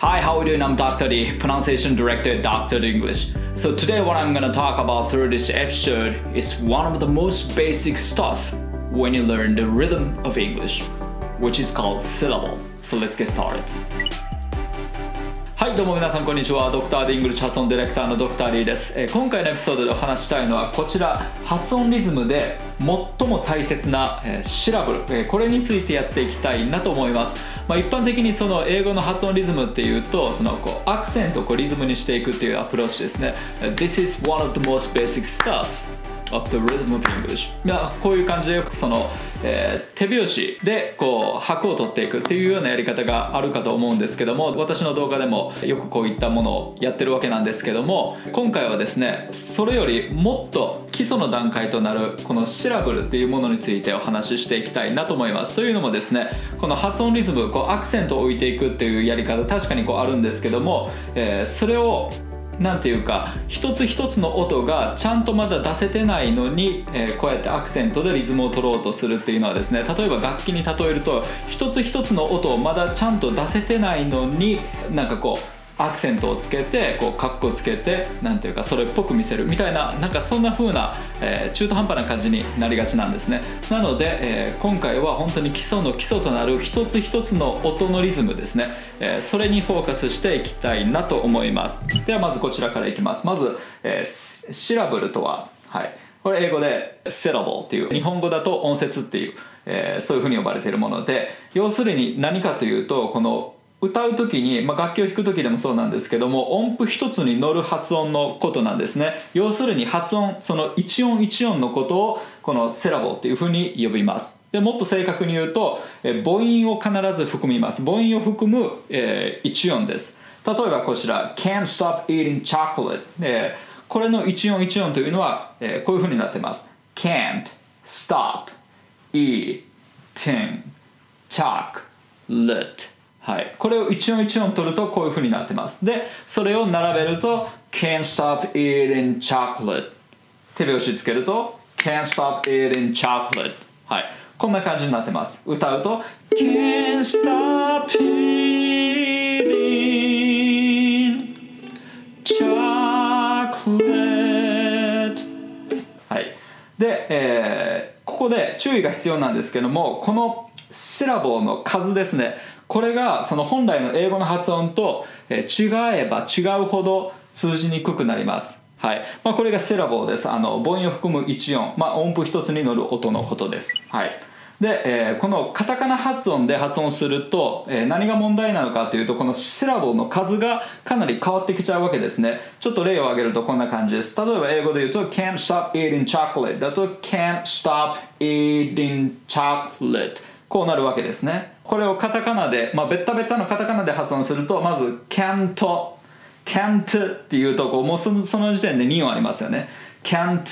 Hi, how are you doing? I'm Dr. D, pronunciation director at Dr. D English. So today what I'm gonna talk about through this episode is one of the most basic stuff when you learn the rhythm of English, which is called syllable. So let's get started. どうも皆さんこんにちは。ドクターディングル発音ディレクターのドクターリーです、えー今回のエピソードでお話ししたいのはこちら。発音リズムで最も大切な、えーシラブル、えーこれについてやっていきたいなと思います、まあ、一般的にその英語の発音リズムっていうとそのこうアクセントをこうリズムにしていくっていうアプローチですね。This is one of the most basic stuff. Of the rhythm of English. こういう感じでよくその、えー手拍子でこう拍を取っていくっていうようなやり方があるかと思うんですけども私の動画でもよくこういったものをやってるわけなんですけども今回はですねそれよりもっと基礎の段階となるこのシラブルっていうものについてお話ししていきたいなと思います。というのもですねこの発音リズムこうアクセントを置いていくっていうやり方確かにこうあるんですけども、えーそれをなんていうか一つ一つの音がちゃんとまだ出せてないのに、えーこうやってアクセントでリズムを取ろうとするっていうのはですね例えば楽器に例えると一つ一つの音をまだちゃんと出せてないのになんかこうアクセントをつけてこうカッコつけてなんていうかそれっぽく見せるみたいななんかそんな風な、えー中途半端な感じになりがちなんですね。なので、えー今回は本当に基礎の基礎となる一つ一つの音のリズムですね、えーそれにフォーカスしていきたいなと思います。ではまずこちらからいきます。まず、えーシラブルとははい。これ英語で syllable っていう日本語だと音節っていう、えーそういうふうに呼ばれているもので要するに何かというとこの歌う時に、まあ、楽器を弾く時でもそうなんですけども音符一つに乗る発音のことなんですね。要するに発音その一音一音のことをこのセラボっていうふうに呼びます。でもっと正確に言うと母音を必ず含みます。母音を含む、えー一音です。例えばこちら Can't stop eating chocolate、えーこれの一音一音というのは、えーこういうふうになってます。Can't stop eating chocolate はい、これを一音一音取るとこういう風になってます。でそれを並べると Can't stop eating chocolate 手拍子つけると Can't stop eating chocolate はい。こんな感じになってます。歌うと Can't stop eating chocolate はい。で、えーここで注意が必要なんですけどもこのシラボーの数ですね。これがその本来の英語の発音と、違えば違うほど通じにくくなります。はい。まあ、これがシラボーです。あの母音を含む一音、まあ、音符一つに乗る音のことです。はい。で、えーこのカタカナ発音で発音すると、えー何が問題なのかというとこのシラボの数がかなり変わってきちゃうわけですね。ちょっと例を挙げるとこんな感じです。例えば英語で言うと can't stop eating chocolate だと can't stop eating chocolate こうなるわけですね。これをカタカナで、まあ、ベッタベッタのカタカナで発音するとまず can't can't っていうとこもうそのその時点で2音ありますよね。can't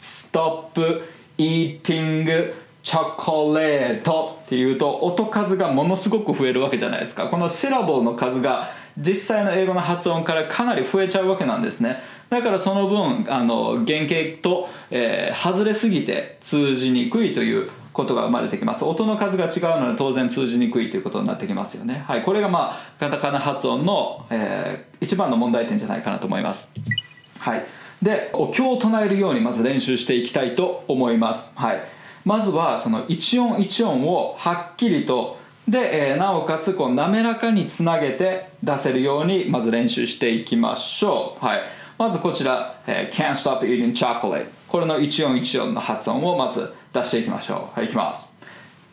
stop eating chocolate っていうと音数がものすごく増えるわけじゃないですか。このシラボーの数が実際の英語の発音からかなり増えちゃうわけなんですね。だからその分あの原型と、えー外れすぎて通じにくいということが生まれてきます。音の数が違うので当然通じにくいということになってきますよね。はいこれがまあカタカナ発音の、えー一番の問題点じゃないかなと思います。はい。でお経を唱えるようにまず練習していきたいと思います。はい。まずはその一音一音をはっきりとで、えーなおかつこう滑らかにつなげて出せるようにまず練習していきましょう。はい。まずこちら、えー Can't stop eating chocolate これの一音一音の発音をまず出していきましょうはいいきます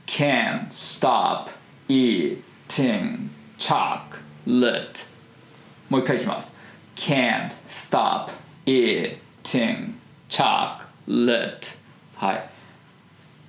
Can't stop eating chocolate もう一回いきます Can't stop eating chocolate はい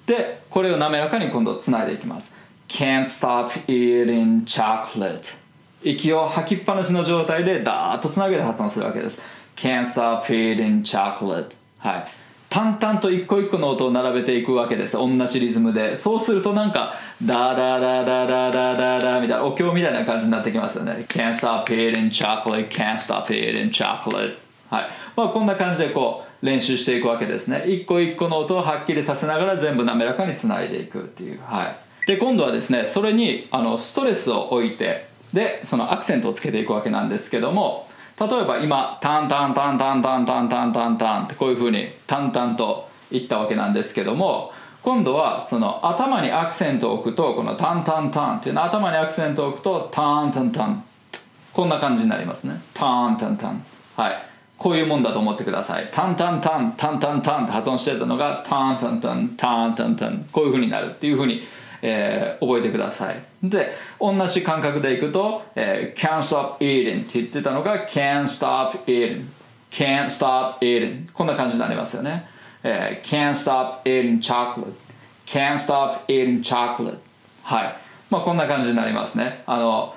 でこれを滑らかに今度つないでいきます Can't stop eating chocolate 息を吐きっぱなしの状態でダーッとつなげて発音するわけです Can't stop eating chocolate はい淡々と一個一個の音を並べていくわけです。同じリズムで。そうするとなんかダラララララララみたいなお経みたいな感じになってきますよね。Can't stop eating chocolate Can't stop eating chocolate はい。まあこんな感じでこう練習していくわけですね。一個一個の音をはっきりさせながら全部滑らかにつないでいくっていう。はい。で今度はですねそれにあのストレスを置いてでそのアクセントをつけていくわけなんですけども例えば今タンタンタンタンタンタンタンタンタンってこういうふうに淡々と言ったわけなんですけども今度はその頭にアクセントを置くとこのタンタンタンっていうのは頭にアクセントを置くとタンタンタンこんな感じになりますねタンタンタンはいこういうもんだと思ってくださいタンタンタンタンタンタンって発音してたのがタンタンタンタンタンタンこういうふうになるっていうふうにえー、覚えてください。で同じ感覚でいくと、えー、can't stop eating って言ってたのが can't stop eating. can't stop eating. こんな感じになりますよね、えー、can't stop eating chocolate. can't stop eating chocolate. はい。まあこんな感じになりますね。あの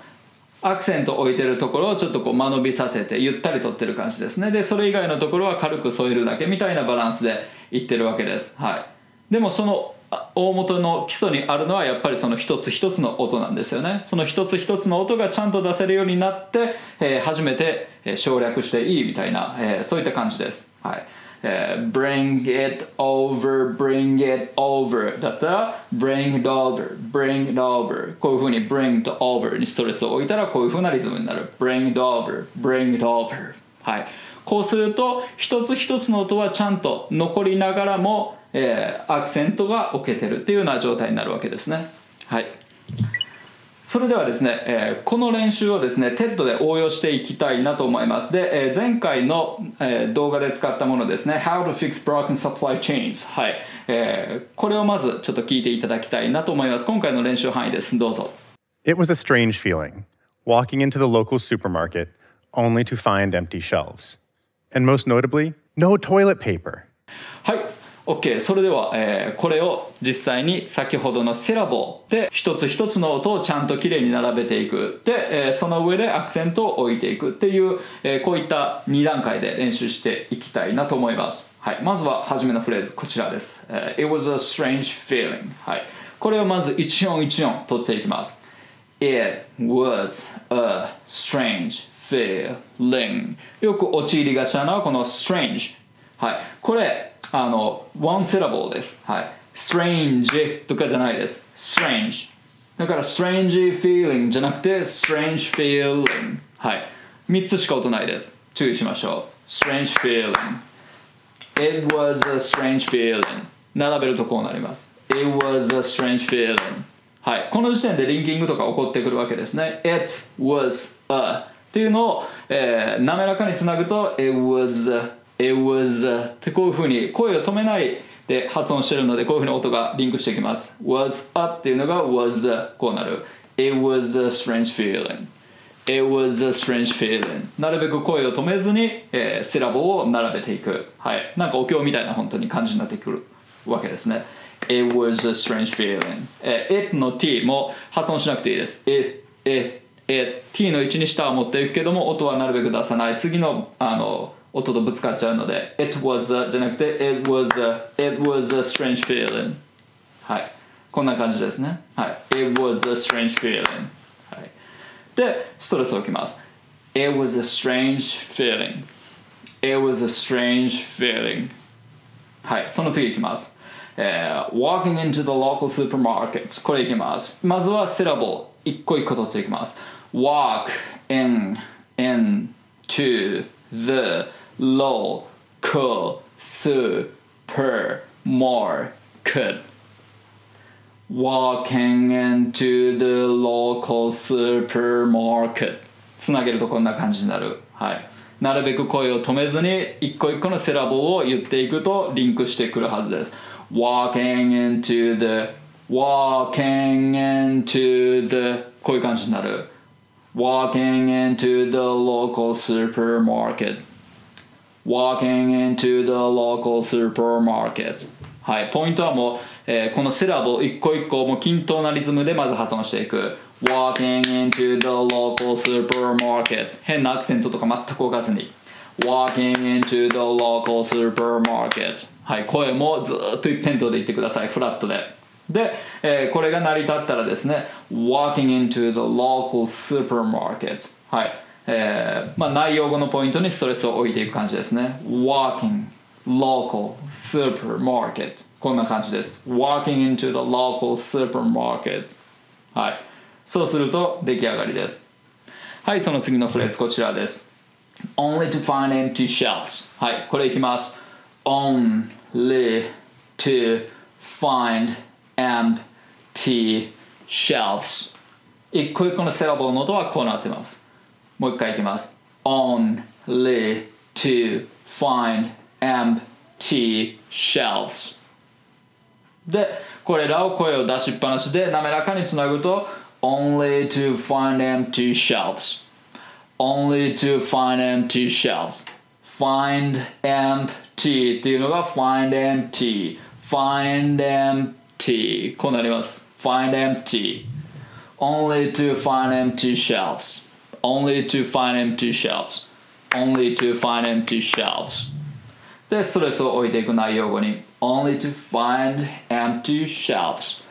アクセント置いてるところをちょっとこう間延びさせてゆったりとってる感じですね。でそれ以外のところは軽く添えるだけみたいなバランスでいってるわけです。はい。でもその大元の基礎にあるのはやっぱりその一つ一つの音なんですよね。その一つ一つの音がちゃんと出せるようになって、えー、初めて省略していいみたいな、えー、そういった感じです。はい。えー、bring it over, bring it over だったら bring it over, bring it over こういうふうに bring it over にストレスを置いたらこういうふうなリズムになる。bring it over, bring it over はい。こうすると一つ一つの音はちゃんと残りながらもえー、アクセントが置けてるっていうような状態になるわけですね。はい。それではですね、えー、この練習をですね TED で応用していきたいなと思います。で、えー、前回の、えー、動画で使ったものですね How to fix broken supply chains はい、えー、これをまずちょっと聞いていただきたいなと思います。今回の練習範囲です。どうぞ。It was a strange feeling walking into the local supermarket only to find empty shelves. And most notably no toilet paper. はい。OK それでは、えー、これを実際に先ほどのセラボで一つ一つの音をちゃんときれいに並べていく。で、えー、その上でアクセントを置いていくっていう、えー、こういった2段階で練習していきたいなと思います。はい。まずは初めのフレーズこちらです、え、It was a strange feeling はい。これをまず一音一音取っていきます。It was a strange feeling よく陥りがちなのはこの strange はいこれあの one syllable ですはい strange とかじゃないです strange だから strange feeling じゃなくて strange feeling はい3つしか音ないです注意しましょう strange feeling it was a strange feeling 並べるとこうなります it was a strange feeling はいこの時点でリンキングとか起こってくるわけですね it was a っていうのを、えー、滑らかにつなぐと it was It was ってこういうふうに声を止めないで発音してるのでこういうふうに音がリンクしていきます。Was a っていうのが was こうなる。It was a strange feeling. It was a strange feeling. なるべく声を止めずに、えー、セラボを並べていく。はい。なんかお経みたいな本当に感じになってくるわけですね。It was a strange feeling、えー、it の t も発音しなくていいです。It, it, it t の1に下は持っていくけども音はなるべく出さない次のあの音とぶつかっちゃうので It was a じゃなくて It was a It was a strange feeling はいこんな感じですねはい It was a strange feeling はいでストレスを置きます It was a strange feeling It was a strange feeling はいその次いきますえー、walking into the local supermarket これいきますまずはセラボ一個一個取っていきます walk in into the local supermarket walking into the local supermarket つなげるとこんな感じになるはいなるべく声を止めずに一個一個のセラボを言っていくとリンクしてくるはずです walking into the walking into the こういう感じになる walking into the local supermarket walking into the local supermarket はい、ポイントはもう、えー、このセラボ一個一個もう均等なリズムでまず発音していく walking into the local supermarket 変なアクセントとか全く置かずに walking into the local supermarket はい、声もずっと一辺倒で言ってくださいフラットでで、えー、これが成り立ったらですね walking into the local supermarket はいえーまあ、内容語のポイントにストレスを置いていく感じですね walking local supermarket こんな感じです walking into the local supermarket はいそうすると出来上がりですはいその次のフレーズこちらです only to find empty shelves はいこれいきます only to find empty shelves 一個一個のセラボの音はこうなってますもう一回いきます only to find empty shelves でこれらを声を出しっぱなしで滑らかにつなぐと only to find empty shelves only to find empty shelves find empty っていうのが find empty find empty こうなります find empty only to find empty shelves only to find empty shelves only to find empty shelves でストレスを置いていく内容語に only to find empty shelves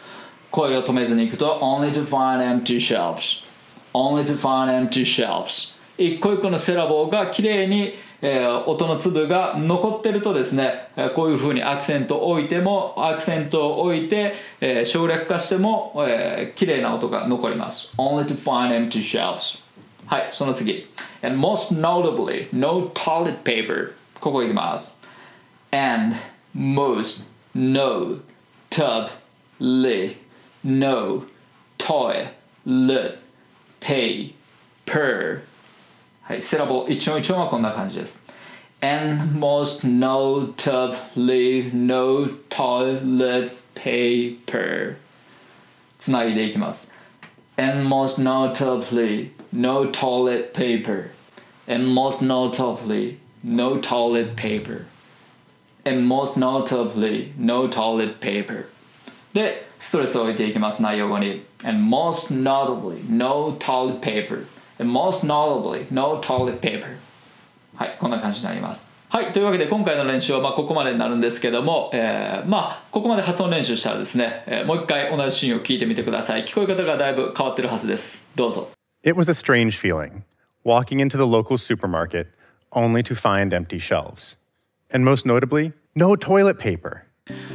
声を止めずにいくと only to find empty shelves only to find empty shelves 一個一個のセラボーがきれいに、 えー、音の粒が残ってるとですね、こういうふうにアクセントを置いてもアクセントを置いて、えー、省略化しても、えー、きれいな音が残ります only to find empty shelves はいその次 and most notably no toilet paper ここいきます and most no tub li no toy lit pay per はいセラボ一音一音はこんな感じです and most no tub li no toilet paper つないでいきます and most notably no toilet paper and most notably no toilet paper and most notably no toilet paper でストレスを置いていきます内容語に and most notably no toilet paper and most notably no toilet paper はいこんな感じになりますはいというわけで今回の練習はまあここまでになるんですけども、えー、まあここまで発音練習したらですね、えー、もう一回同じシーンを聞いてみてください聞こえ方がだいぶ変わってるはずですどうぞ It was a strange feeling walking into the local supermarket only to find empty shelves and most notably no toilet paper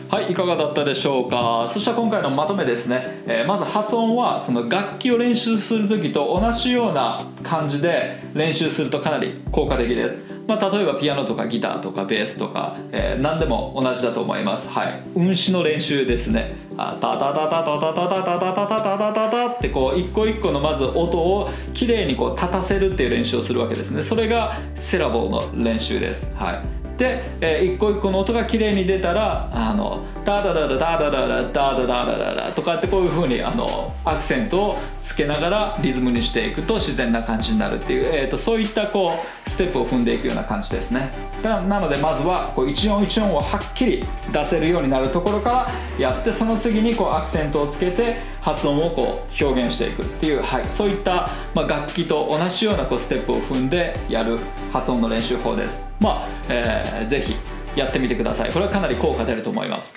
はいいかがだったでしょうか？そしたら今回のまとめですね、えー、まず発音はその楽器を練習する時と同じような感じで練習するとかなり効果的です。まあ、例えばピアノとかギターとかベースとか、えー、何でも同じだと思います。はい。運指の練習ですね。あタタタタタタタタタタタタタタってこう一個一個のまず音をきれいにこう立たせるっていう練習をするわけですねそれがセラボーの練習ですはいで、えー、一個一個の音が綺麗に出たらあのダダダダダダダダダダダダダとかってこういう風にあのアクセントをつけながらリズムにしていくと自然な感じになるっていう、えーと、そういったこうステップを踏んでいくような感じですね。なのでまずはこう一音一音をはっきり出せるようになるところからやってその次にこうアクセントをつけて発音をこう表現していくっていう、はい、そういった、まあ、楽器と同じようなこうステップを踏んでやる発音の練習法です。まあ、えー、ぜひやってみてください。これはかなり効果出ると思います。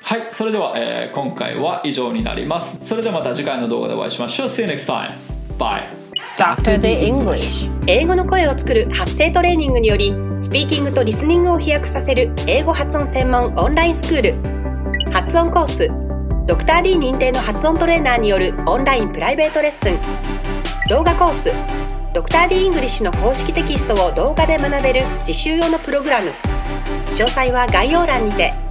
はいそれでは、えー、今回は以上になります。それではまた次回の動画でお会いしましょう。See you next time. Bye. Dr. D English. 英語の声を作る発声トレーニングによりスピーキングとリスニングを飛躍させる英語発音専門オンラインスクール。発音コースドクター d 認定の発音トレーナーによるオンラインプライベートレッスン。動画コースドクター d イングリッシュの公式テキストを動画で学べる実習用のプログラム。詳細は概要欄にて。